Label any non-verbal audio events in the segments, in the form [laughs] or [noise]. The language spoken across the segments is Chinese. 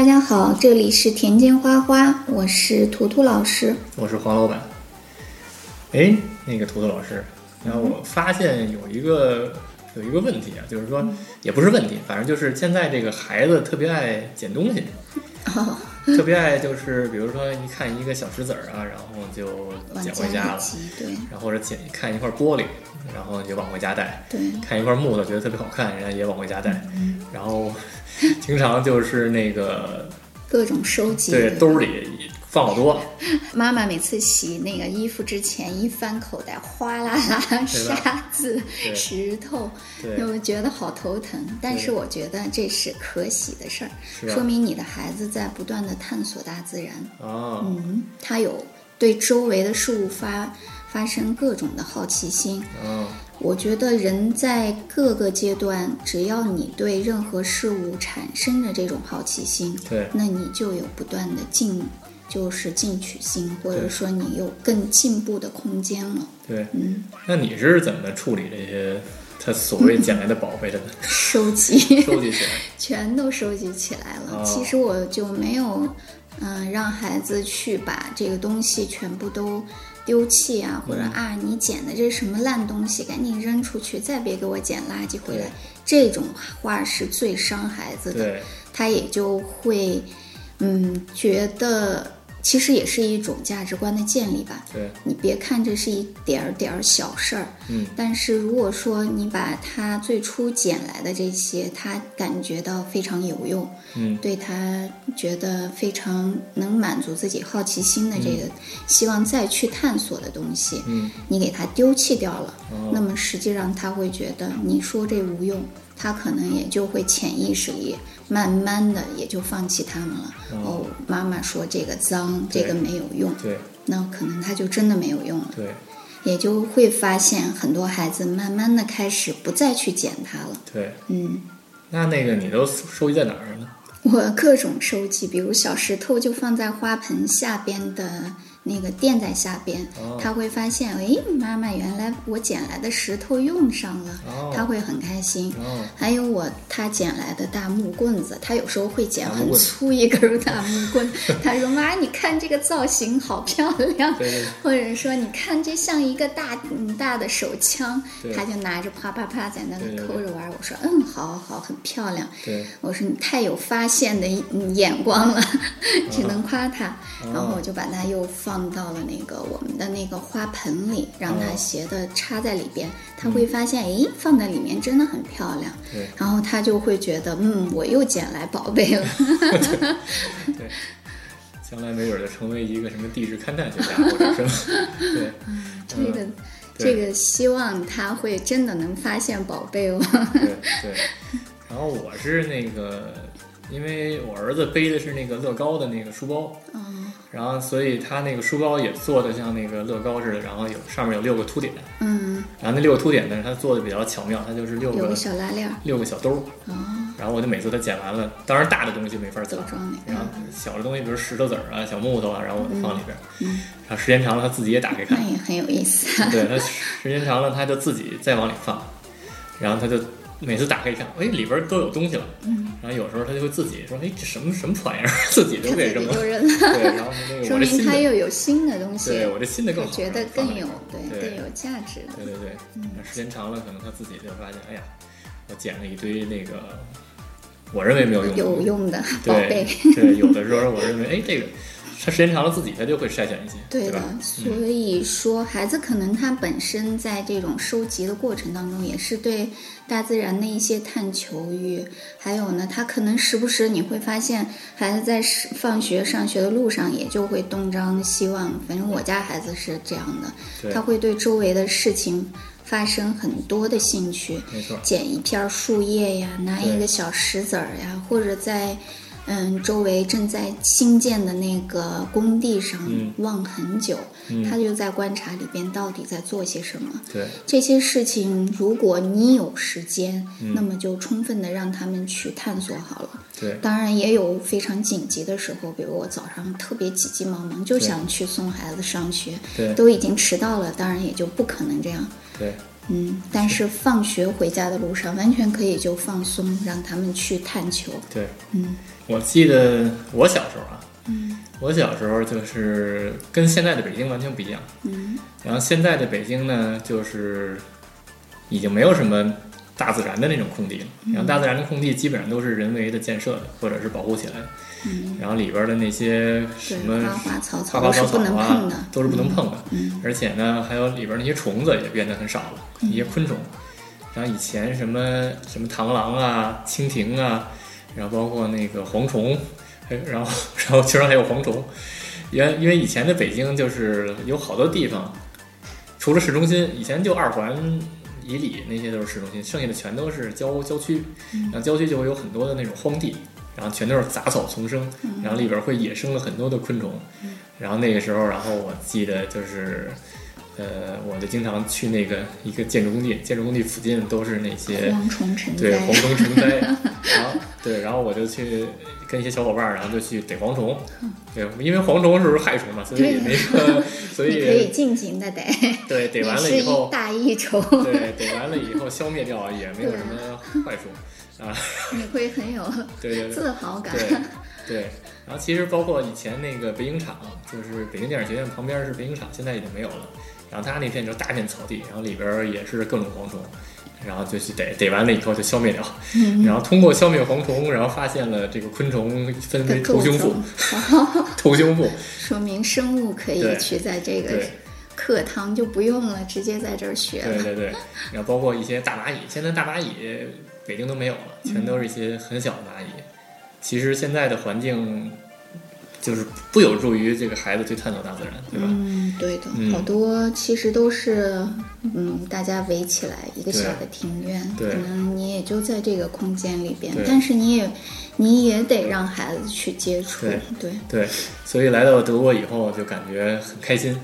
大家好，这里是田间花花，我是图图老师。我是黄老板。哎，那个图图老师，然后我发现有一个有一个问题啊，就是说也不是问题，反正就是现在这个孩子特别爱捡东西，哦，特别爱就是比如说一看一个小石子儿啊，然后就捡回家了，对。然后或者捡看一块玻璃，然后就往回家带，对，看一块木头觉得特别好看，人家也往回家带，嗯。然后 [laughs] 经常就是那个各种收集。对兜里放好多，妈妈每次洗那个衣服之前，一翻口袋，哗啦啦 [laughs] 沙子、石头，对，我觉得好头疼。但是我觉得这是可喜的事儿，说明你的孩子在不断的探索大自然。哦，嗯，他有对周围的事物发发生各种的好奇心。哦，我觉得人在各个阶段，只要你对任何事物产生着这种好奇心，对，那你就有不断的进，就是进取心，或者说你有更进步的空间了。对，嗯，那你是怎么处理这些他所谓捡来的宝贝的呢？[laughs] 收集收集起来，[laughs] 全都收集起来了。哦其实我就没有，嗯、让孩子去把这个东西全部都丢弃啊，或者嗯啊，你捡的这是什么烂东西，赶紧扔出去，再别给我捡垃圾回来。这种话是最伤孩子的，他也就会，嗯，觉得其实也是一种价值观的建立吧。对，你别看这是一点儿点儿小事儿，嗯，但是如果说你把他最初捡来的这些，他感觉到非常有用，嗯，对他觉得非常能满足自己好奇心的这个，希望再去探索的东西，嗯，你给他丢弃掉了，哦。那么实际上他会觉得你说这无用，他可能也就会潜意识里慢慢的也就放弃他们了。哦，妈妈说这个脏，这个没有用，对，那可能他就真的没有用了。对，也就会发现很多孩子慢慢的开始不再去捡它了。对。嗯，那那个你都收集在哪儿呢？我各种收集，比如小石头就放在花盆下边的那个垫在下边，哦。他会发现，哎，妈妈原来我捡来的石头用上了，哦。他会很开心。哦，还有我他捡来的大木棍子，他有时候会捡很粗一根儿大木棍，[laughs] 他说妈，你看这个造型好漂亮，对对。[laughs] 或者说你看这像一个大嗯大的手枪，他就拿着啪啪啪在那里抠着玩儿。我说嗯，好好好，很漂亮。我说你太有发现的嗯眼光了，[laughs] 只能夸他。哦然后我就把它又放到了那个我们的那个花盆里，让它哦斜的插在里边。他会发现，诶，放在里面真的很漂亮。对然后他就会觉得，嗯，我又捡来宝贝了。[laughs] 对，将来没准儿就成为一个什么地质勘探学家或者什么，[laughs] 对，这个。对这个希望他会真的能发现宝贝哦。对对。然后我是那个，因为我儿子背的是那个乐高的那个书包，哦，然后所以他那个书包也做的像那个乐高似的，然后有上面有六个凸点，嗯，然后那六个凸点呢，他做的比较巧妙，他就是六个个小拉链。六个小兜儿，哦，然后我就每次他捡完了，当然大的东西没法走，装那个。然后小的东西，比如石头子儿啊、小木头啊，然后我就放里边儿。嗯，然后时间长了，他自己也打开看那。也很有意思。对他时间长了，他就自己再往里放，然后他就每次打开一看，哎，里边儿都有东西了。嗯，然后有时候他就会自己说，哎，这什么什么破玩意儿，[laughs] 自己都他自给扔了。对，然后那个说明他又有新的东西，对我这新的更好，觉得更有对对更有价值的。对对对，那时间长了，可能他自己就发现，哎呀，我捡了一堆那个我认为没有用的有用的宝贝。对，有的时候我认为，哎，这个他时间长了自己他就会筛选一些，对的所以说孩子可能他本身在这种收集的过程当中，也是对大自然的一些探求欲，还有呢，他可能时不时你会发现，孩子在是放学上学的路上，也就会东张西望。反正我家孩子是这样的，他会对周围的事情发生很多的兴趣，没错，捡一片树叶呀，拿一个小石子儿呀，或者在嗯周围正在新建的那个工地上嗯望很久，嗯他就在观察里边到底在做些什么。对这些事情，如果你有时间，嗯那么就充分的让他们去探索好了。对当然也有非常紧急的时候，比如我早上特别急急忙忙就想去送孩子上学，对都已经迟到了，当然也就不可能这样。对嗯，但是放学回家的路上，完全可以就放松，让他们去探求。对。嗯，我记得我小时候啊，嗯我小时候就是跟现在的北京完全不一样。嗯然后现在的北京呢，就是已经没有什么大自然的那种空地了。然后大自然的空地基本上都是人为的建设的，或者是保护起来的。嗯，然后里边的那些什，么花花草花草花草草都是不能碰的啊，，都是不能碰的。嗯而且呢，还有里边那些虫子也变得很少了，一些昆虫。然后以前什么什么螳螂啊、蜻蜓啊，然后包括那个蝗虫，还有然后 [laughs] 然后居然还有蝗虫。原因为以前的北京就是有好多地方，除了市中心，以前就二环以里那些都是市中心，剩下的全都是郊郊区。然后郊区就会有很多的那种荒地，然后全都是杂草丛生，然后里边会野生了很多的昆虫。然后那个时候，然后我记得就是，呃，我就经常去那个一个建筑工地，建筑工地附近都是那些蝗虫成灾对蝗。虫成灾，然后对，然后我就去跟一些小伙伴儿，然后就去逮蝗虫，对，因为蝗虫是害虫嘛，所以对那个，[laughs] 所以可以以尽情的逮，对逮 [laughs] 完了以后，大益虫，对逮完了以后消灭掉也没有什么坏处啊，[laughs] 你会很有 [laughs] 对对对。自豪感。对对，然后其实包括以前那个北影厂，就是北京电影学院旁边是北影厂，现在已经没有了。然后它那片就大片草地，然后里边也是各种蝗虫，然后就去逮，逮完了以后就消灭掉。嗯然后通过消灭蝗虫，然后发现了这个昆虫分为头胸腹，，头胸腹，说明生物可以对去在这个课堂就不用了，直接在这儿学了。对对对，然后包括一些大蚂蚁，现在大蚂蚁北京都没有了，全都是一些很小的蚂蚁。其实现在的环境就是不有助于这个孩子去探索大自然，对吧？嗯，对的，嗯好多其实都是，嗯，大家围起来一个小的庭院，可能你也就在这个空间里边，但是你也你也得让孩子去接触，对对，对，所以来到德国以后就感觉很开心，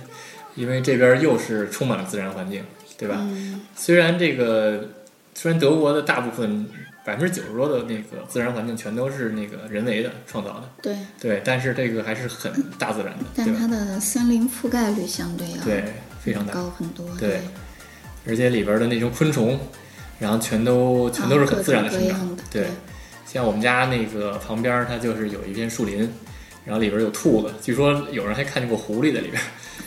因为这边又是充满了自然环境，对吧？嗯虽然这个虽然德国的大部分百分之九十多的那个自然环境全都是那个人为的创造的，对，对，但是这个还是很大自然的？但它的森林覆盖率相对要对，非常大，高很多，对而且里边的那种昆虫，然后全都全都是很自然的生长，对。像我们家那个旁边，它就是有一片树林，然后里边有兔子，据说有人还看见过狐狸在里边。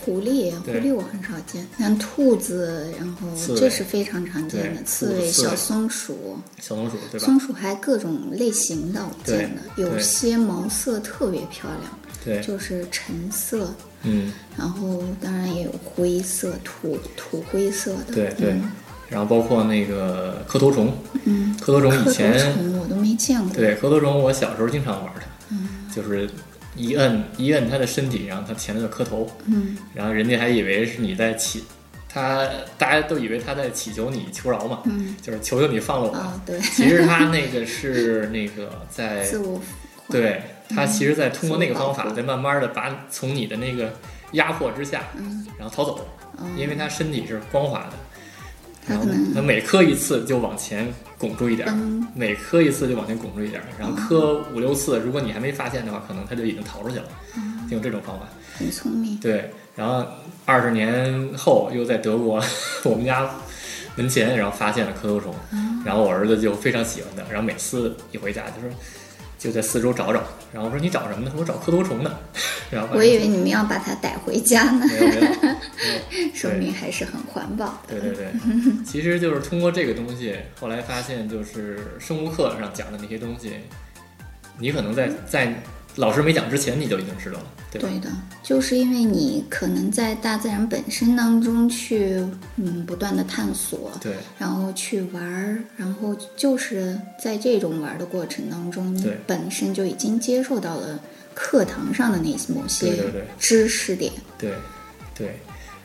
狐狸，狐狸我很少见，像兔子，然后这是非常常见的刺猬、小松鼠，小松鼠，对吧？松鼠还各种类型的，我见的，有些毛色特别漂亮，对，就是橙色，嗯，然后当然也有灰色、土土灰色的，对对嗯。然后包括那个磕头虫，嗯，磕头虫以前虫我都没见过，对磕头虫，我小时候经常玩它，嗯就是一摁一摁他的身体，然后他前头就磕头，嗯。然后人家还以为是你在祈，他大家都以为他在祈求你求饶嘛，嗯，就是求求你放了我。哦对，其实他那个是那个在 [laughs] 自我对他其实，在通过那个方法，在慢慢的把从你的那个压迫之下，嗯。然后逃走，哦。因为他身体是光滑的，它可能他每磕一次就往前拱住一点儿，每磕一次就往前拱住一点儿，然后磕五六次，如果你还没发现的话，可能它就已经逃出去了，就用这种方法。很聪明，对，然后二十年后又在德国 [laughs] 我们家门前，然后发现了磕头虫，然后我儿子就非常喜欢它，然后每次一回家就说就在四周找找，然后我说你找什么呢？他说我找磕头虫呢，[laughs] 然后我以为你们要把它带回家呢，没有没有没有，[laughs] 说明还是很环保的，对对对，其实就是通过这个东西，后来发现就是生物课上讲的那些东西，你可能在在老师没讲之前你就已经知道了，对吧？对的，就是因为你可能在大自然本身当中去，嗯，不断的探索，对然后去玩儿，然后就是在这种玩儿的过程当中，你对本身就已经接受到了课堂上的那些某些知识点，对对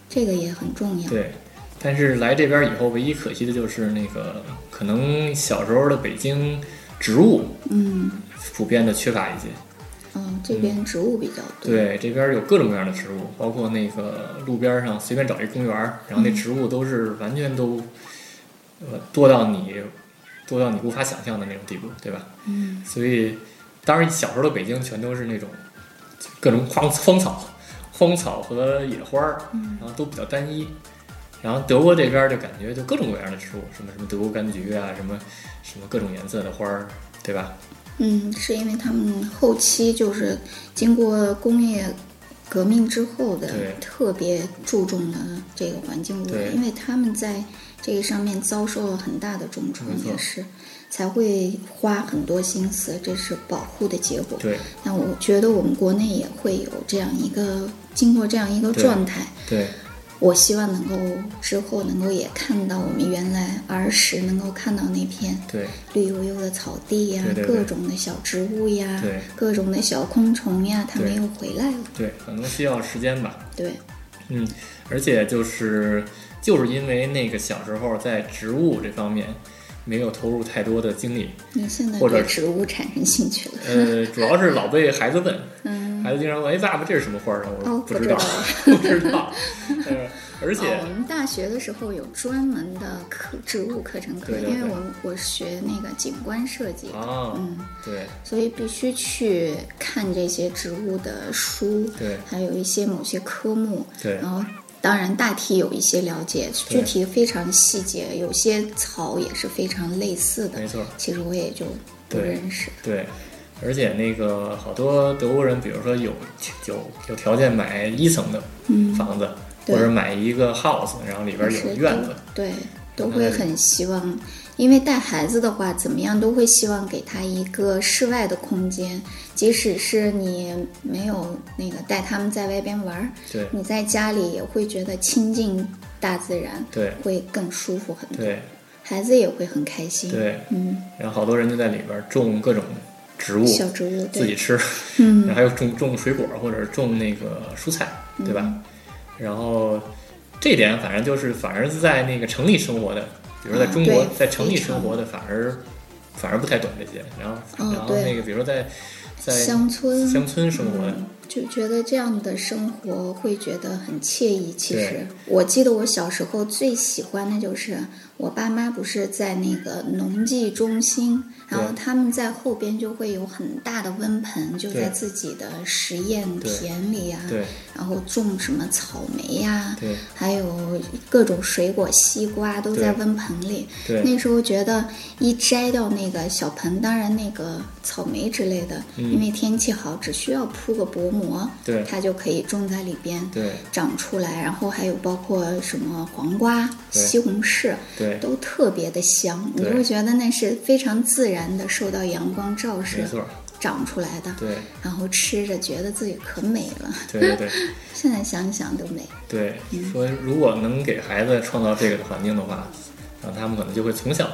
这个也很重要。对。但是来这边以后，唯一可惜的就是那个，可能小时候的北京植物嗯，普遍的缺乏一些。哦，这边植物比较多，对，这边有各种各样的植物，包括那个路边上随便找一公园儿，然后那植物都是完全都，呃，多到你多到你无法想象的那种地步，对吧？嗯，所以，当然小时候的北京全都是那种各种荒荒草、荒草和野花儿，然后都比较单一。然后德国这边就感觉就各种各样的植物，什么什么德国柑橘啊，什么什么各种颜色的花儿，对吧？嗯，是因为他们后期就是经过工业革命之后的特别注重了这个环境污对。染，因为他们在这个上面遭受了很大的重创也是才会花很多心思，这是保护的结果。对。那我觉得我们国内也会有这样一个经过这样一个状态，对我希望能够之后能够也看到我们原来儿时能够看到那片对绿油油的草地呀，各种的小植物呀，对各种的小昆虫呀，它对们又回来了。对，可能需要时间吧。对，嗯，而且就是就是因为那个小时候在植物这方面没有投入太多的精力，你现在或者对植物产生兴趣了？呃，主要是老被孩子问，[laughs] 嗯，孩子经常问：“哎，爸爸，这是什么花儿啊？”我说：“哦，不知道。不知道。[laughs] ”呃，而且哦，我们大学的时候有专门的课植物课程课，因为我我学那个景观设计，啊，嗯，对所以必须去看这些植物的书，对还有一些某些科目，对然后当然大体有一些了解，具体非常细节，有些草也是非常类似的没，错，其实我也就不认识。对。而且那个好多德国人，比如说有有有条件买一层的嗯，房子，对或者买一个 house，然后里边有院子，对，都会很希望，因为带孩子的话，怎么样都会希望给他一个室外的空间，即使是你没有那个带他们在外边玩儿，对你在家里也会觉得亲近大自然对会更舒服很多，对孩子也会很开心。对。嗯，然后好多人就在里边种各种植物，小植物，自己吃，嗯 [laughs] 然后还有种种水果或者种那个蔬菜，对吧？然后这点反正就是，反而是在那个城里生活的，比如说在中国、啊在城里生活的，反而反而不太懂这些。然后、哦然后那个比如说在在乡村乡村生活。的，嗯就觉得这样的生活会觉得很惬意。其实，我记得我小时候最喜欢的就是我爸妈不是在那个农技中心，然后他们在后边就会有很大的温盆，就在自己的实验田里呀、对。然后种什么草莓呀、对。还有各种水果，西瓜都在温盆里。对。那时候觉得一摘掉那个小盆，当然那个草莓之类的，嗯因为天气好，只需要铺个薄膜，对。它就可以种在里边对。长出来。然后还有包括什么黄瓜、西红柿，对，都特别的香，你就会觉得那是非常自然的受到阳光照射没错，长出来的，对。然后吃着觉得自己可美了。对对。对 [laughs] 现在想想都美。对，说如果能给孩子创造这个环境的话，然后他们可能就会从小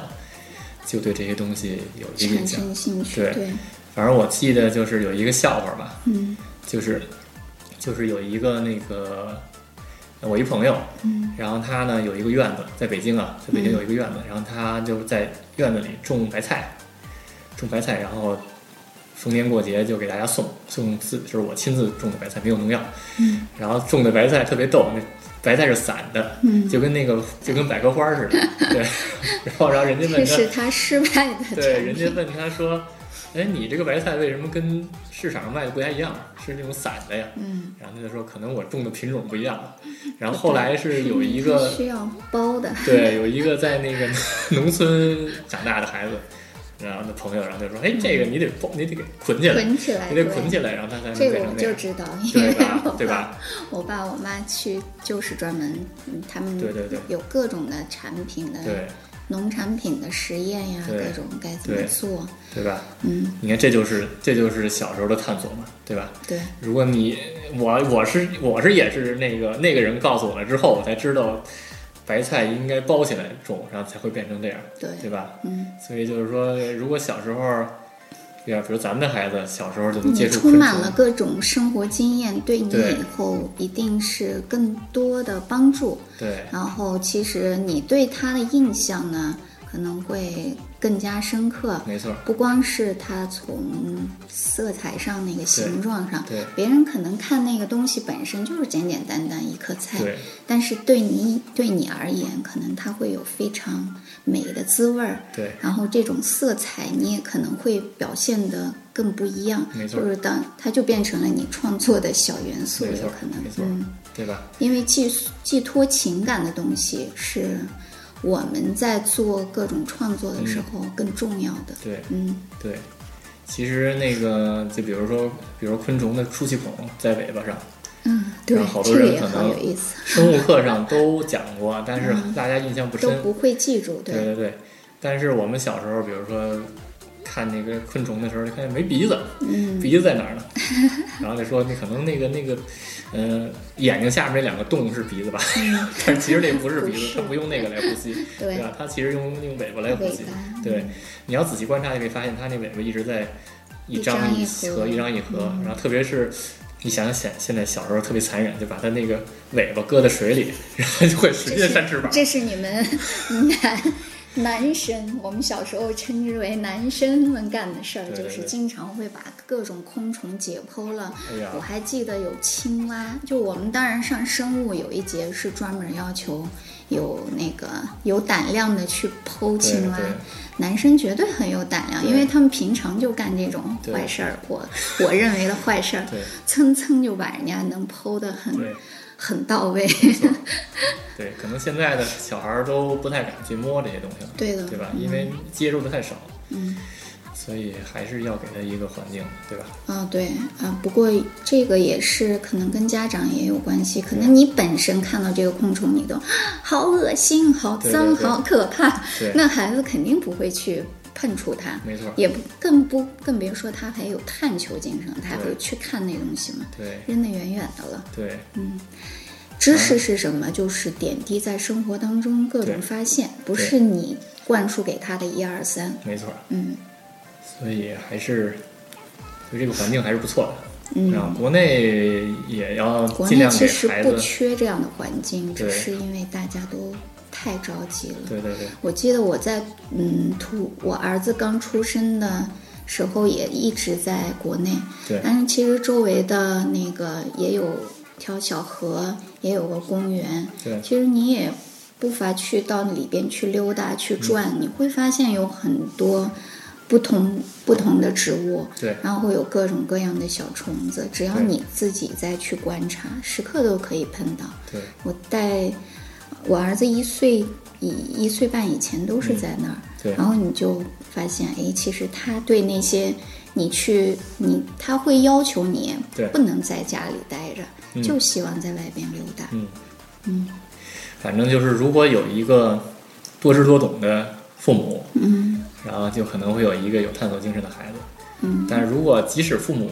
就对这些东西有一个印产象。生兴趣，对。对，反正我记得就是有一个笑话吧，嗯。就是就是有一个那个我一朋友，嗯。然后他呢有一个院子，在北京啊，在北京有一个院子，然后他就在院子里种白菜，种白菜，然后逢年过节就给大家送送自就是我亲自种的白菜，没有农药，嗯。然后种的白菜特别逗，那白菜是散的，嗯，就跟那个就跟百合花似的，对，[laughs] 然后然后人家问他，这是他失败的对，人家问他说：“哎，你这个白菜为什么跟市场上卖的不太一样？是那种散的呀？”嗯，然后他就说：“可能我种的品种不一样。”然后后来是有一个 [laughs] 需要包的，对，有一个在那个农村长大的孩子，然后那朋友，然后就说：“哎，这个你得包，你得给捆起来，捆起来，你得捆起来，然后他才能这个我。就知道，因为对吧我？对爸吧？我爸我妈去就是专门，嗯他们对对对有各种的产品的对农产品的实验呀，各种该怎么对做，对吧？嗯，你看，这就是这就是小时候的探索嘛，对吧？对，如果你我我是我是也是那个那个人告诉我了之后，我才知道白菜应该包起来种，然后才会变成这样，对，对吧？嗯，所以就是说，如果小时候，对啊？比如咱们的孩子小时候就能你接触充满了，各种生活经验，对你以后一定是更多的帮助。对然后，其实你对他的印象呢，可能会更加深刻。没错，不光是他从色彩上那个形状上，对别人可能看那个东西本身就是简简单单一颗菜，对但是对你对你而言，可能他会有非常美的滋味儿。对。然后这种色彩你也可能会表现的更不一样，没错。就是当它就变成了你创作的小元素，有可能。没，错嗯，对吧？因为寄寄托情感的东西是我们在做各种创作的时候更重要的，对嗯，对。其实那个就比如说，比如昆虫的出气孔在尾巴上，嗯，对然后，好这多人可能意思，生物课上都讲过，但是嗯大家印象不深。都不会记住，对对对，但是我们小时候，比如说看那个昆虫的时候，就看见没鼻子，嗯，鼻子在哪儿呢？[laughs] 然后就说你可能那个那个，呃，眼睛下面那两个洞是鼻子吧？[laughs] 但是其实那不是鼻子，它不用那个来呼吸，对吧？它其实用用尾巴来呼吸。对，你要仔细观察，你会发现它那尾巴一直在一张一合合，一张一合。嗯然后特别是你想想现现在小时候特别残忍，就把它那个尾巴搁在水里，然后就会直接扇翅膀。这是你们 [laughs] 男男生，我们小时候称之为男生们干的事儿，就是经常会把各种昆虫解剖了。哎我，还记得有青蛙，就我们当然上生物有一节是专门要求有那个有胆量的去剖对青蛙。男生绝对很有胆量，因为他们平常就干这种坏事儿，我 [laughs] 我认为的坏事儿，对蹭蹭就把人家能剖的很。很到位。[laughs] 对，可能现在的小孩儿都不太敢去摸这些东西了，对的，对吧？嗯因为接触的太少，嗯。所以还是要给他一个环境，对吧？啊，对啊，不过这个也是可能跟家长也有关系，可能你本身看到这个昆虫，你都好恶心、好脏、对对对好可怕，那孩子肯定不会去碰触它，没错，也不更不更别说他还有探求精神，他还会去看那东西嘛，对扔得远远的了。对嗯知识是什么？就是点滴在生活当中各种发现，不是你灌输给他的一二三。没错，嗯所以还是，所以这个环境还是不错的。嗯。然后国内也要国尽量内其实不，缺这样的环境，只是因为大家都太着急了。对对对。我记得我在嗯，图我儿子刚出生的时候也一直在国内，对。但是其实周围的那个也有条小河，也有个公园，对。其实你也不乏去到里边去溜达去转，嗯。你会发现有很多不同不同的植物，对。然后会有各种各样的小虫子，只要你自己再去观察，时刻都可以碰到。对。我带我儿子一岁以一岁半以前都是在那儿，嗯。对。然后你就发现，哎，其实他对那些你去你他会要求你不能在家里待着，嗯。就希望在外边溜达。嗯。嗯。反正就是如果有一个多知多懂的父母，嗯然后就可能会有一个有探索精神的孩子。嗯。但如果即使父母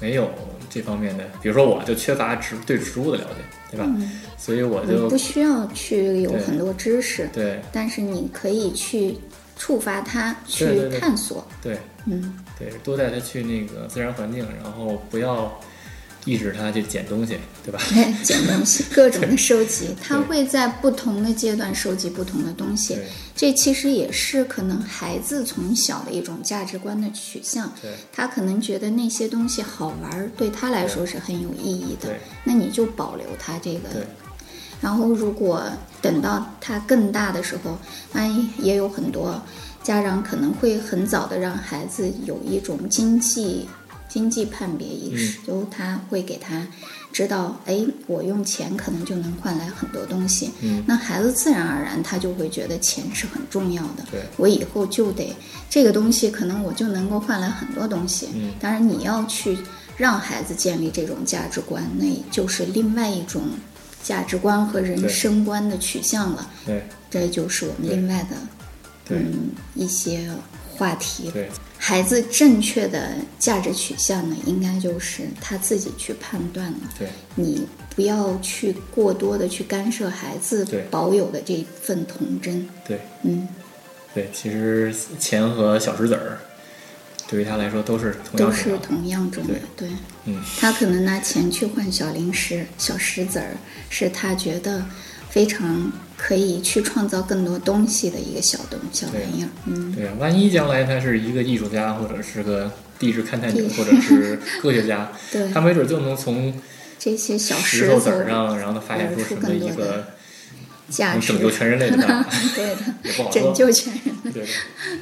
没有这方面的，比如说我就缺乏植对植物的了解，对吧？嗯，所以我就不需要去有很多知识，对。但是你可以去触发他去对对对。探索。对。嗯。对多带他去那个自然环境，然后不要抑制他去捡东西，对吧？[laughs] 捡东西，[laughs] 各种的收集，他会在不同的阶段收集不同的东西。这其实也是可能孩子从小的一种价值观的取向。对他可能觉得那些东西好玩儿，对他来说是很有意义的。那你就保留他这个对然后，如果等到他更大的时候，那也有很多家长可能会很早的让孩子有一种经济经济判别意识，嗯就他会给他知道，哎，我用钱可能就能换来很多东西。嗯那孩子自然而然他就会觉得钱是很重要的。对我以后就得这个东西，可能我就能够换来很多东西。嗯当然你要去让孩子建立这种价值观，那就是另外一种价值观和人生观的取向了。对这就是我们另外的嗯一些话题。对孩子正确的价值取向呢，应该就是他自己去判断了。对你不要去过多的去干涉孩子保有的这份童真。对嗯，对，其实钱和小石子儿对于他来说都是同都。是同样重要。对，嗯，他可能拿钱去换小零食、小石子儿，是他觉得非常可以去创造更多东西的一个小东小玩意儿。嗯，对啊，万一将来他是一个艺术家，或者是个地质勘探者，或者是科学家，[laughs] 对他没准就能从这些小石头子儿上，然后他发现出什么一个价值拯救全人类的 [laughs] 对的，也不好说。拯救全人类。对的，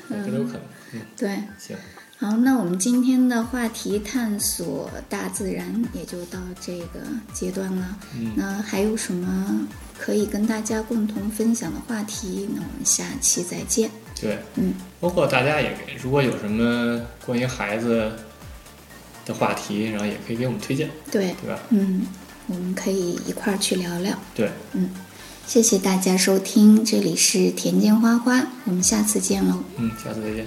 对这都有可能。嗯，对，行，好，那我们今天的话题探索大自然也就到这个阶段了。嗯那还有什么可以跟大家共同分享的话题？那我们下期再见。对，嗯，包括大家也如果有什么关于孩子的话题，然后也可以给我们推荐，对，对吧？嗯，我们可以一块儿去聊聊。对，嗯，谢谢大家收听，这里是田间花花，我们下次见喽。嗯，下次再见。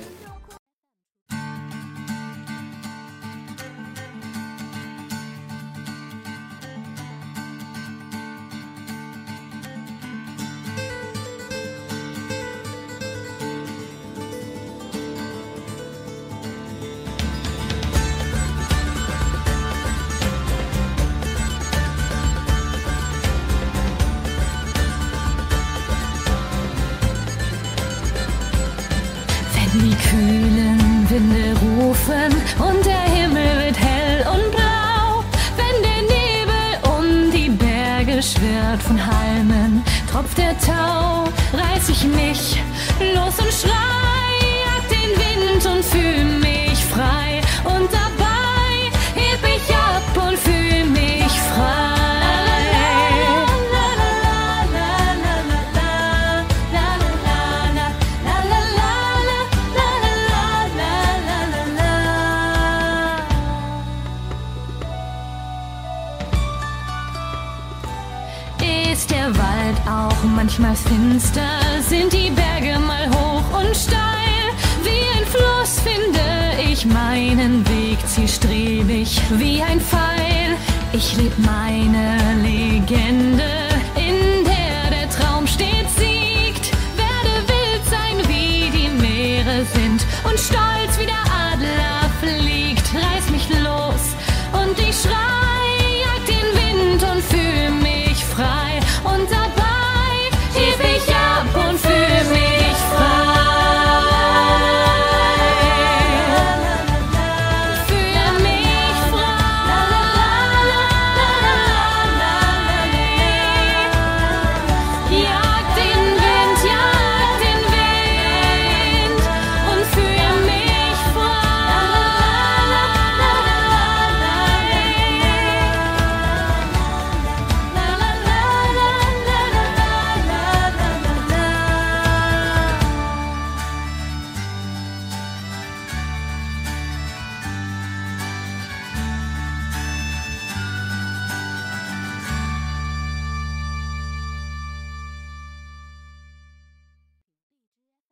Rufen und der Himmel wird hell und blau, wenn der Nebel um die Berge schwirrt von Halmen, tropft der Tau, reiß ich mich Ist der Wald auch manchmal finster, sind die Berge mal hoch und steil. Wie ein Fluss finde ich meinen Weg zielstrebig wie ein Pfeil. Ich leb meine Legende